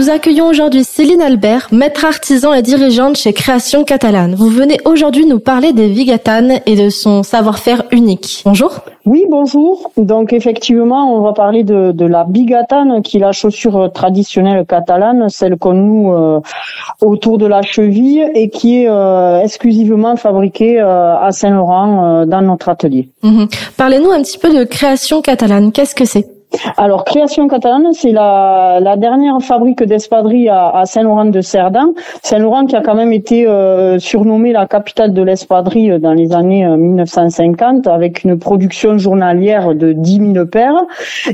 Nous accueillons aujourd'hui Céline Albert, maître artisan et dirigeante chez Création Catalane. Vous venez aujourd'hui nous parler des vigatanes et de son savoir-faire unique. Bonjour. Oui, bonjour. Donc effectivement, on va parler de, de la bigatane, qui est la chaussure traditionnelle catalane, celle qu'on noue euh, autour de la cheville et qui est euh, exclusivement fabriquée euh, à Saint-Laurent dans notre atelier. Mhm. Parlez-nous un petit peu de Création Catalane. Qu'est-ce que c'est? Alors, Création Catalane, c'est la, dernière fabrique d'espadrilles à, Saint-Laurent-de-Cerdan. Saint-Laurent qui a quand même été euh, surnommée la capitale de l'espadrille dans les années 1950 euh, avec une production journalière de 10 000 paires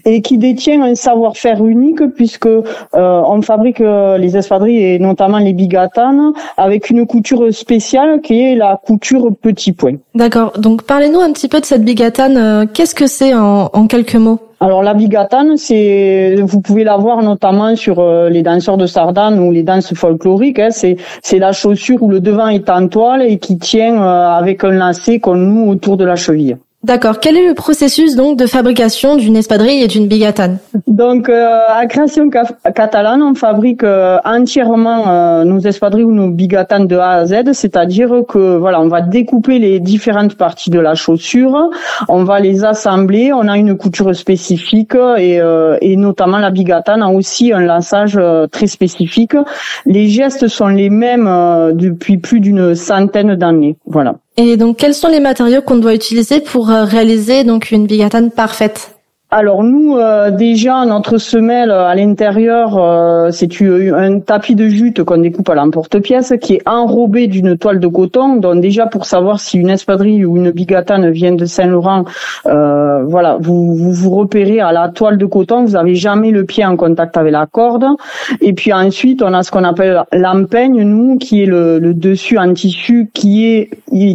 et qui détient un savoir-faire unique puisque euh, on fabrique les espadrilles et notamment les bigatanes avec une couture spéciale qui est la couture petit point. D'accord. Donc, parlez-nous un petit peu de cette bigatane. Qu'est-ce que c'est en quelques mots? Alors la bigatane, c'est vous pouvez la voir notamment sur euh, les danseurs de sardane ou les danses folkloriques. Hein, c'est c'est la chaussure où le devant est en toile et qui tient euh, avec un lacet qu'on noue autour de la cheville. D'accord. Quel est le processus donc de fabrication d'une espadrille et d'une bigatane? Donc euh, à Création Catalane, on fabrique euh, entièrement euh, nos espadrilles ou nos bigatanes de A à Z, c'est-à-dire que voilà, on va découper les différentes parties de la chaussure, on va les assembler, on a une couture spécifique et, et notamment la bigatane a aussi un laçage très spécifique. Les gestes sont les mêmes depuis plus d'une centaine d'années. Voilà. Et donc, quels sont les matériaux qu'on doit utiliser pour euh, réaliser donc une bigatane parfaite? Alors nous euh, déjà notre semelle à l'intérieur euh, c'est un tapis de jute qu'on découpe à l'emporte-pièce qui est enrobé d'une toile de coton. Donc déjà pour savoir si une espadrille ou une bigatane vient de Saint-Laurent, euh, voilà vous, vous, vous repérez à la toile de coton. Vous avez jamais le pied en contact avec la corde. Et puis ensuite on a ce qu'on appelle l'empeigne nous qui est le, le, dessus en tissu qui est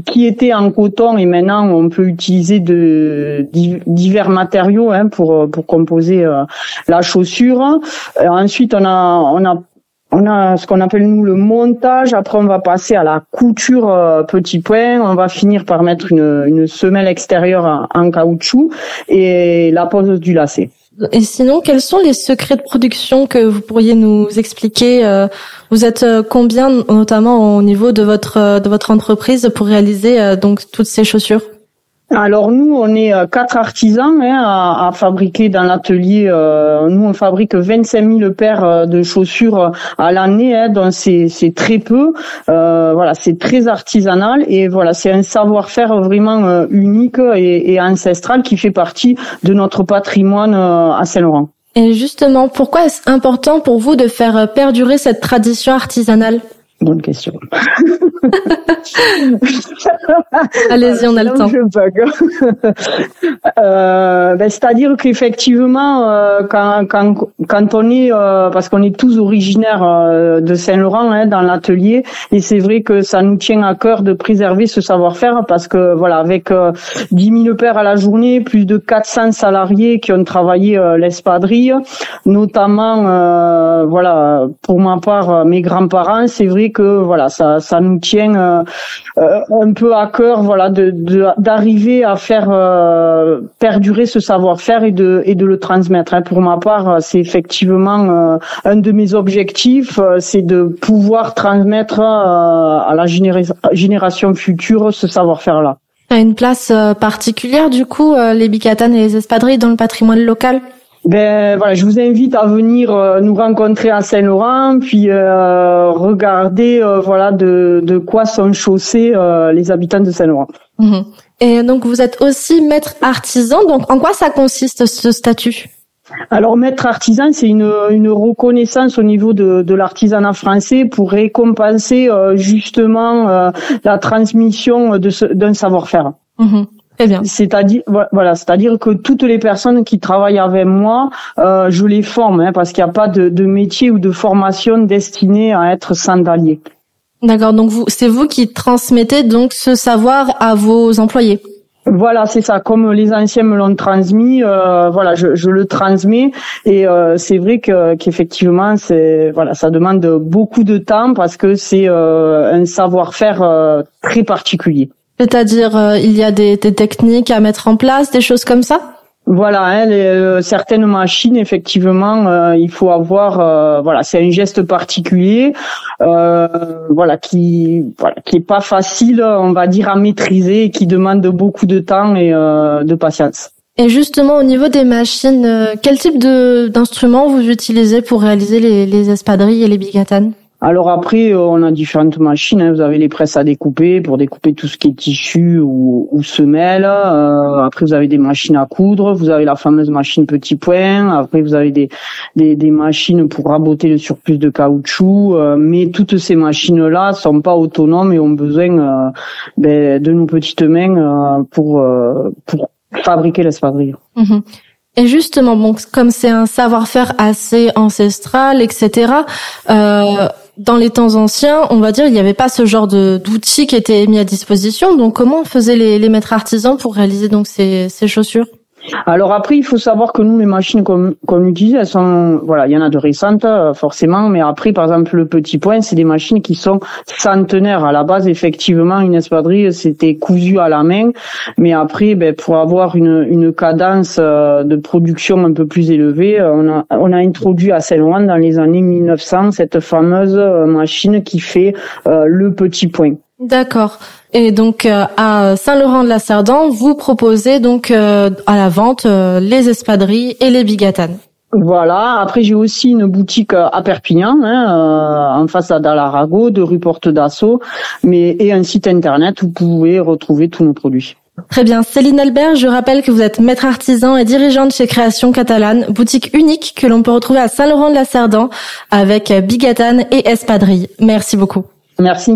qui était en coton et maintenant on peut utiliser de divers matériaux. Hein, pour euh, pour composer euh, la chaussure. Euh, ensuite, on a on a on a ce qu'on appelle nous le montage. Après, on va passer à la couture petit point. On va finir par mettre une, une semelle extérieure en, caoutchouc et la pose du lacet. Et sinon, quels sont les secrets de production que vous pourriez nous expliquer Vous êtes combien, notamment au niveau de votre de votre entreprise, pour réaliser donc toutes ces chaussures? Alors nous, on est euh, quatre artisans hein, à, à, fabriquer dans l'atelier. Euh, nous, on fabrique 25 000 paires euh, de chaussures à l'année, hein, donc c'est très peu. Euh, voilà, c'est très artisanal et voilà, c'est un savoir-faire vraiment unique et, et, ancestral qui fait partie de notre patrimoine à Saint-Laurent. Et justement, pourquoi est-ce important pour vous de faire perdurer cette tradition artisanale? Bonne question. Allez-y, on a le temps. euh, ben, C'est-à-dire qu'effectivement, euh, quand, quand, quand on est, euh, parce qu'on est tous originaires de Saint-Laurent hein, dans l'atelier, et c'est vrai que ça nous tient à cœur de préserver ce savoir-faire parce que voilà, avec 10 000 paires à la journée, plus de 400 salariés qui ont travaillé l'espadrille, notamment, voilà, pour ma part, mes grands-parents, c'est vrai que voilà, ça, ça nous tient euh, euh, un peu à cœur, voilà, d'arriver à faire euh, perdurer ce savoir-faire et de et de le transmettre. Hein. Pour ma part, c'est effectivement un de mes objectifs, c'est de pouvoir transmettre à la génération future ce savoir-faire-là. a une place particulière du coup les bicatanes et les espadrilles dans le patrimoine local? Ben voilà, je vous invite à venir euh, nous rencontrer à Saint-Laurent, puis euh, regarder euh, voilà de, de quoi sont chaussés les habitants de Saint-Laurent. Mhm. Et donc vous êtes aussi maître artisan. Donc en quoi ça consiste ce statut? Alors, maître artisan, c'est une, une reconnaissance au niveau de, de l'artisanat français pour récompenser justement la transmission d'un savoir-faire. C'est-à-dire voilà, c'est-à-dire que toutes les personnes qui travaillent avec moi, euh, je les forme hein, parce qu'il n'y a pas de, de, métier ou de formation destinée à être sandalier. D'accord, donc vous, c'est vous qui transmettez donc ce savoir à vos employés. Voilà, c'est ça. Comme les anciens me l'ont transmis, euh, voilà, je, je, le transmets et euh, c'est vrai que qu'effectivement, c'est voilà, ça demande beaucoup de temps parce que c'est euh, un savoir-faire euh, très particulier. C'est-à-dire, euh, il y a des, des techniques à mettre en place, des choses comme ça? Voilà, hein, les, certaines machines, effectivement, il faut avoir, voilà, c'est un geste particulier, voilà, qui, voilà, qui est pas facile, on va dire, à maîtriser, et qui demande beaucoup de temps et de patience. Et justement, au niveau des machines, euh, quel type d'instruments vous utilisez pour réaliser les, les espadrilles et les bigatanes? Alors après, euh, on a différentes machines. Hein. Vous avez les presses à découper pour découper tout ce qui est tissu ou, ou semelle. Euh, après, vous avez des machines à coudre. Vous avez la fameuse machine petit point. Après, vous avez des, des, des machines pour raboter le surplus de caoutchouc. mais toutes ces machines-là sont pas autonomes et ont besoin ben, de nos petites mains pour pour fabriquer l'espadrille. Mhm. Et justement, bon, comme c'est un savoir-faire assez ancestral, etc. Euh, dans les temps anciens, on va dire, il n'y avait pas ce genre d'outils qui étaient mis à disposition. Donc, comment faisaient les, les maîtres artisans pour réaliser donc ces chaussures? Alors après, il faut savoir que nous, les machines qu'on utilise, elles sont, voilà, il y en a de récentes euh, forcément, mais après, par exemple, le petit point, c'est des machines qui sont centenaires. À la base, effectivement, une espadrille, c'était cousu à la main, mais après, ben, pour avoir une, cadence euh, de production un peu plus élevée, euh, on a, introduit à Saint-Laurent dans les années 1900 cette fameuse machine qui fait le petit point. D'accord. Et donc euh, à Saint-Laurent-de-la-Cerdan, vous proposez donc euh, à la vente euh, les espadrilles et les bigatanes. Voilà. Après, j'ai aussi une boutique à Perpignan, hein, en face à Dalarago, de rue Porte d'Assaut, mais et un site internet où vous pouvez retrouver tous nos produits. Très bien. Céline Albert, je rappelle que vous êtes maître artisan et dirigeante chez Création Catalane, boutique unique que l'on peut retrouver à Saint-Laurent-de-la-Cerdan avec bigatane et espadrilles. Merci beaucoup. Merci.